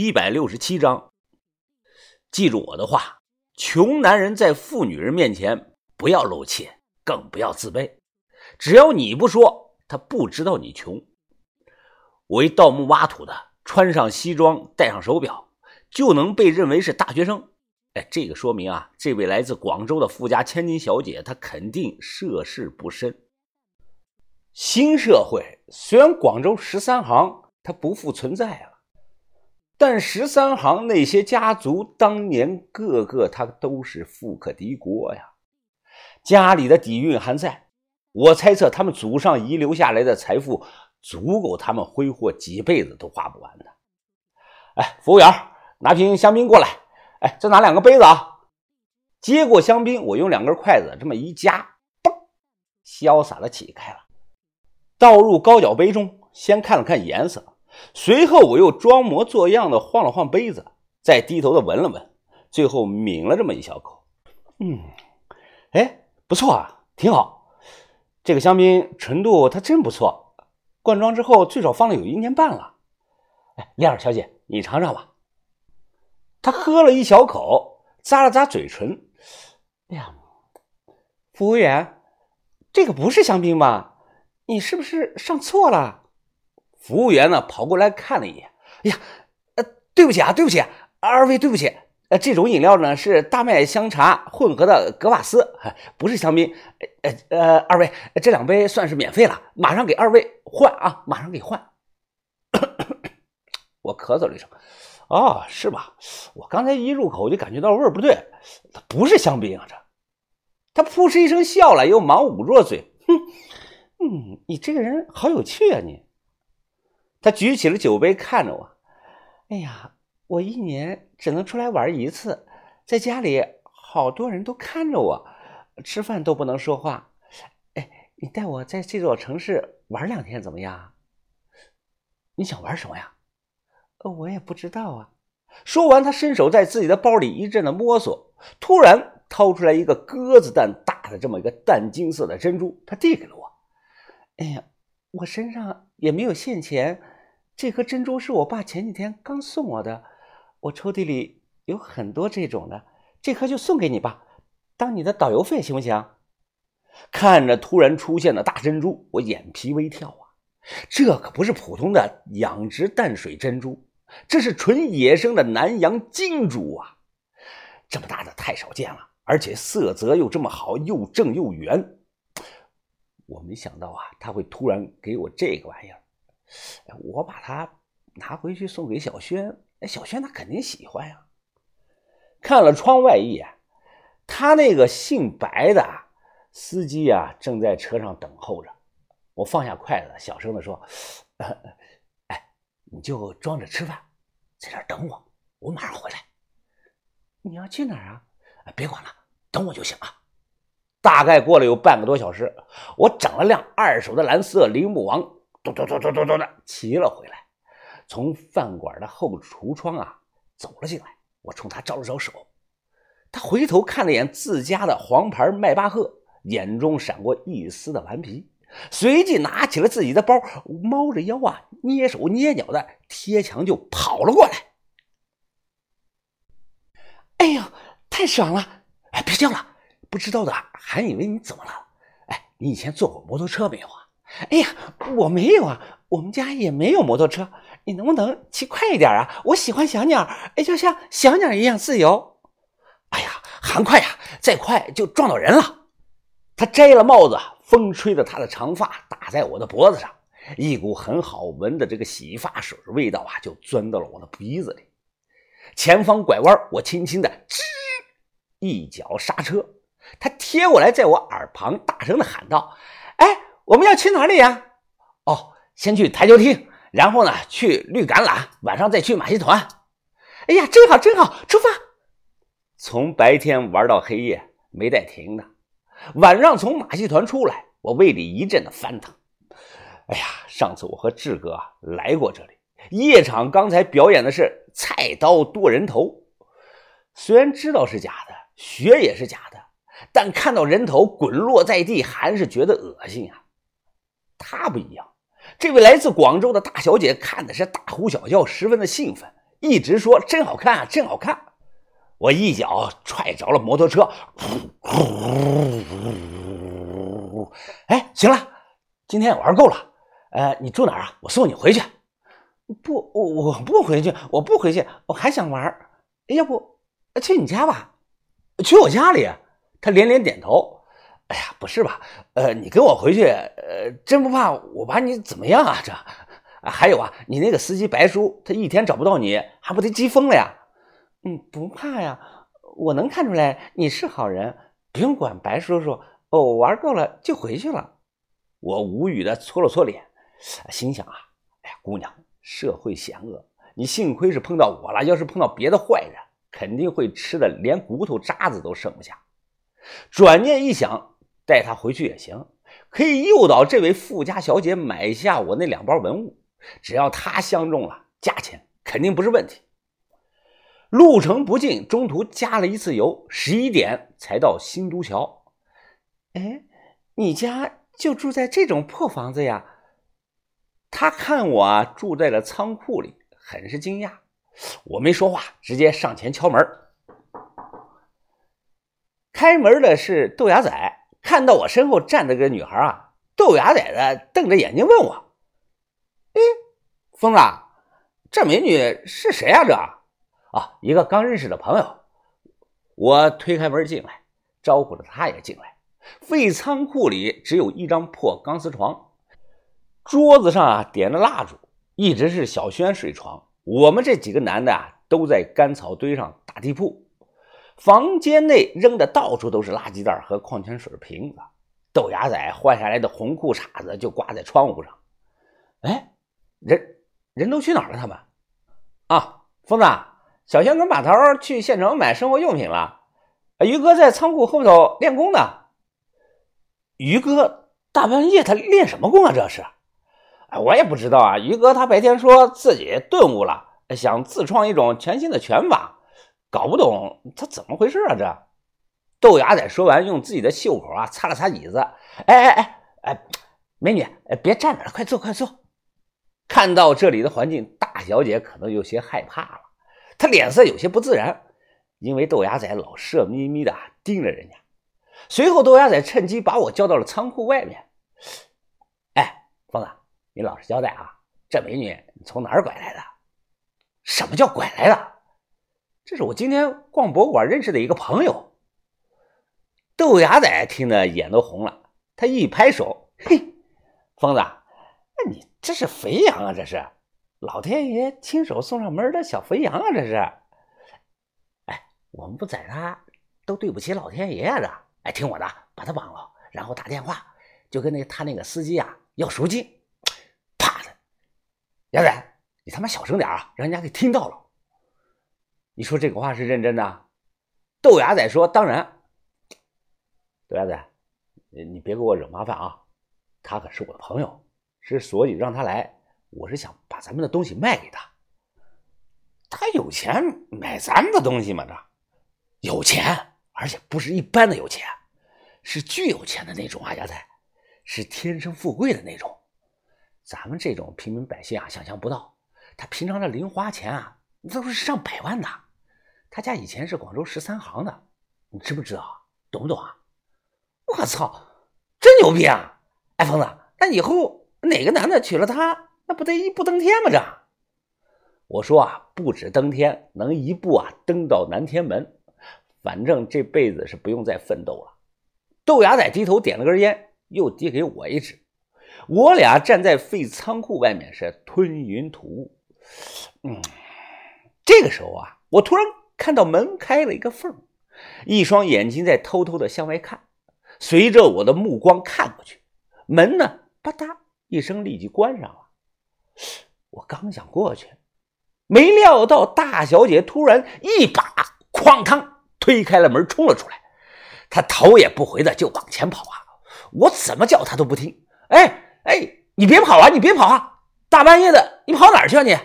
一百六十七章。记住我的话，穷男人在富女人面前不要露怯，更不要自卑。只要你不说，他不知道你穷。为盗墓挖土的，穿上西装，戴上手表，就能被认为是大学生。哎，这个说明啊，这位来自广州的富家千金小姐，她肯定涉世不深。新社会虽然广州十三行它不复存在了，但十三行那些家族当年个个他都是富可敌国呀，家里的底蕴还在。我猜测他们祖上遗留下来的财富足够他们挥霍几辈子都花不完的。哎，服务员，拿瓶香槟过来。哎，再拿两个杯子啊！接过香槟，我用两根筷子这么一夹，嘣，潇洒的起开了，倒入高脚杯中。先看了看颜色，随后我又装模作样的晃了晃杯子，再低头的闻了闻，最后抿了这么一小口。嗯，哎，不错啊，挺好。这个香槟纯度它真不错，灌装之后最少放了有一年半了。哎，亮儿小姐，你尝尝吧。他喝了一小口，咂了咂嘴唇。哎呀，服务员，这个不是香槟吧？你是不是上错了？服务员呢，跑过来看了一眼。哎呀，呃，对不起啊，对不起，二位对不起。呃，这种饮料呢是大麦香茶混合的格瓦斯，不是香槟。呃呃，二位，这两杯算是免费了，马上给二位换啊，马上给换。我咳嗽了一声。哦，是吧？我刚才一入口就感觉到味儿不对，它不是香槟啊！这，他扑哧一声笑了，又忙捂住嘴，哼，嗯，你这个人好有趣啊！你，他举起了酒杯看着我，哎呀，我一年只能出来玩一次，在家里好多人都看着我，吃饭都不能说话。哎，你带我在这座城市玩两天怎么样？你想玩什么呀？呃，我也不知道啊。说完，他伸手在自己的包里一阵的摸索，突然掏出来一个鸽子蛋大的这么一个淡金色的珍珠，他递给了我。哎呀，我身上也没有现钱，这颗珍珠是我爸前几天刚送我的，我抽屉里有很多这种的，这颗就送给你吧，当你的导游费行不行？看着突然出现的大珍珠，我眼皮微跳啊，这可不是普通的养殖淡水珍珠。这是纯野生的南洋金珠啊，这么大的太少见了，而且色泽又这么好，又正又圆。我没想到啊，他会突然给我这个玩意儿。我把它拿回去送给小轩，小轩他肯定喜欢呀。看了窗外一眼，他那个姓白的司机啊，正在车上等候着。我放下筷子，小声的说。哎你就装着吃饭，在这儿等我，我马上回来。你要去哪儿啊？别管了，等我就行了。大概过了有半个多小时，我整了辆二手的蓝色铃木王，咚咚咚咚咚的骑了回来，从饭馆的后橱窗啊走了进来。我冲他招了招手，他回头看了眼自家的黄牌迈巴赫，眼中闪过一丝的顽皮。随即拿起了自己的包，猫着腰啊，蹑手蹑脚的贴墙就跑了过来。哎呦，太爽了！哎，别叫了，不知道的还以为你怎么了。哎，你以前坐过摩托车没有啊？哎呀，我没有啊，我们家也没有摩托车。你能不能骑快一点啊？我喜欢小鸟，哎，就像小鸟一样自由。哎呀，还快呀，再快就撞到人了。他摘了帽子。风吹着他的长发打在我的脖子上，一股很好闻的这个洗发水味道啊，就钻到了我的鼻子里。前方拐弯，我轻轻的吱一脚刹车，他贴过来，在我耳旁大声的喊道：“哎，我们要去哪里呀？哦，先去台球厅，然后呢去绿橄榄，晚上再去马戏团。哎呀，真好，真好，出发！从白天玩到黑夜，没带停的。”晚上从马戏团出来，我胃里一阵的翻腾。哎呀，上次我和志哥来过这里，夜场刚才表演的是菜刀剁人头。虽然知道是假的，血也是假的，但看到人头滚落在地，还是觉得恶心啊。他不一样，这位来自广州的大小姐看的是大呼小叫，十分的兴奋，一直说真好看，啊真好看。我一脚踹着了摩托车，呼呼哎，行了，今天也玩够了。呃，你住哪儿啊？我送你回去。不，我我不回去，我不回去，我还想玩。要不去你家吧？去我家里？他连连点头。哎呀，不是吧？呃，你跟我回去，呃，真不怕我把你怎么样啊？这，还有啊，你那个司机白叔，他一天找不到你，还不得急疯了呀？嗯，不怕呀，我能看出来你是好人，不用管白叔叔。哦，玩够了就回去了。我无语的搓了搓脸，心想啊，哎呀，姑娘，社会险恶，你幸亏是碰到我了，要是碰到别的坏人，肯定会吃的连骨头渣子都剩不下。转念一想。带他回去也行，可以诱导这位富家小姐买下我那两包文物，只要她相中了，价钱肯定不是问题。路程不近，中途加了一次油，十一点才到新都桥。哎，你家就住在这种破房子呀？他看我，住在了仓库里，很是惊讶。我没说话，直接上前敲门。开门的是豆芽仔。看到我身后站着个女孩啊，豆芽仔的瞪着眼睛问我：“哎，疯子，这美女是谁啊？这啊，一个刚认识的朋友。”我推开门进来，招呼着他也进来。废仓库里只有一张破钢丝床，桌子上啊点着蜡烛，一直是小轩睡床。我们这几个男的啊都在干草堆上打地铺。房间内扔的到处都是垃圾袋和矿泉水瓶子，豆芽仔换下来的红裤衩子就挂在窗户上。哎，人人都去哪儿了？他们啊，疯子，小轩跟马头去县城买生活用品了。于哥在仓库后头练功呢。于哥大半夜他练什么功啊？这是？哎，我也不知道啊。于哥他白天说自己顿悟了，想自创一种全新的拳法。搞不懂他怎么回事啊！这豆芽仔说完，用自己的袖口啊擦了擦椅子。哎哎哎哎，美女，别站着了，快坐快坐。看到这里的环境，大小姐可能有些害怕了，她脸色有些不自然，因为豆芽仔老色眯眯的盯着人家。随后，豆芽仔趁机把我叫到了仓库外面。哎，疯子，你老实交代啊，这美女你从哪儿拐来的？什么叫拐来的？这是我今天逛博物馆认识的一个朋友。豆芽仔听得眼都红了，他一拍手：“嘿，疯子，那你这是肥羊啊！这是老天爷亲手送上门的小肥羊啊！这是，哎，我们不宰他都对不起老天爷啊！这，哎，听我的，把他绑了，然后打电话，就跟那他那个司机啊要赎金。啪的，芽仔，你他妈小声点啊，让人家给听到了。”你说这个话是认真的？豆芽仔说：“当然。”豆芽仔，你别给我惹麻烦啊！他可是我的朋友，之所以让他来，我是想把咱们的东西卖给他。他有钱买咱们的东西吗？这有钱，而且不是一般的有钱，是巨有钱的那种啊！芽仔，是天生富贵的那种。咱们这种平民百姓啊，想象不到，他平常的零花钱啊，都是上百万的。他家以前是广州十三行的，你知不知道？懂不懂啊？我操，真牛逼啊！哎，疯子，那以后哪个男的娶了她，那不得一步登天吗？这，我说啊，不止登天，能一步啊登到南天门，反正这辈子是不用再奋斗了。豆芽仔低头点了根烟，又递给我一支。我俩站在废仓库外面是吞云吐雾。嗯，这个时候啊，我突然。看到门开了一个缝，一双眼睛在偷偷的向外看。随着我的目光看过去，门呢，吧嗒一声立即关上了。我刚想过去，没料到大小姐突然一把哐当推开了门，冲了出来。她头也不回的就往前跑啊！我怎么叫她都不听。哎哎，你别跑啊！你别跑啊！大半夜的，你跑哪儿去啊你？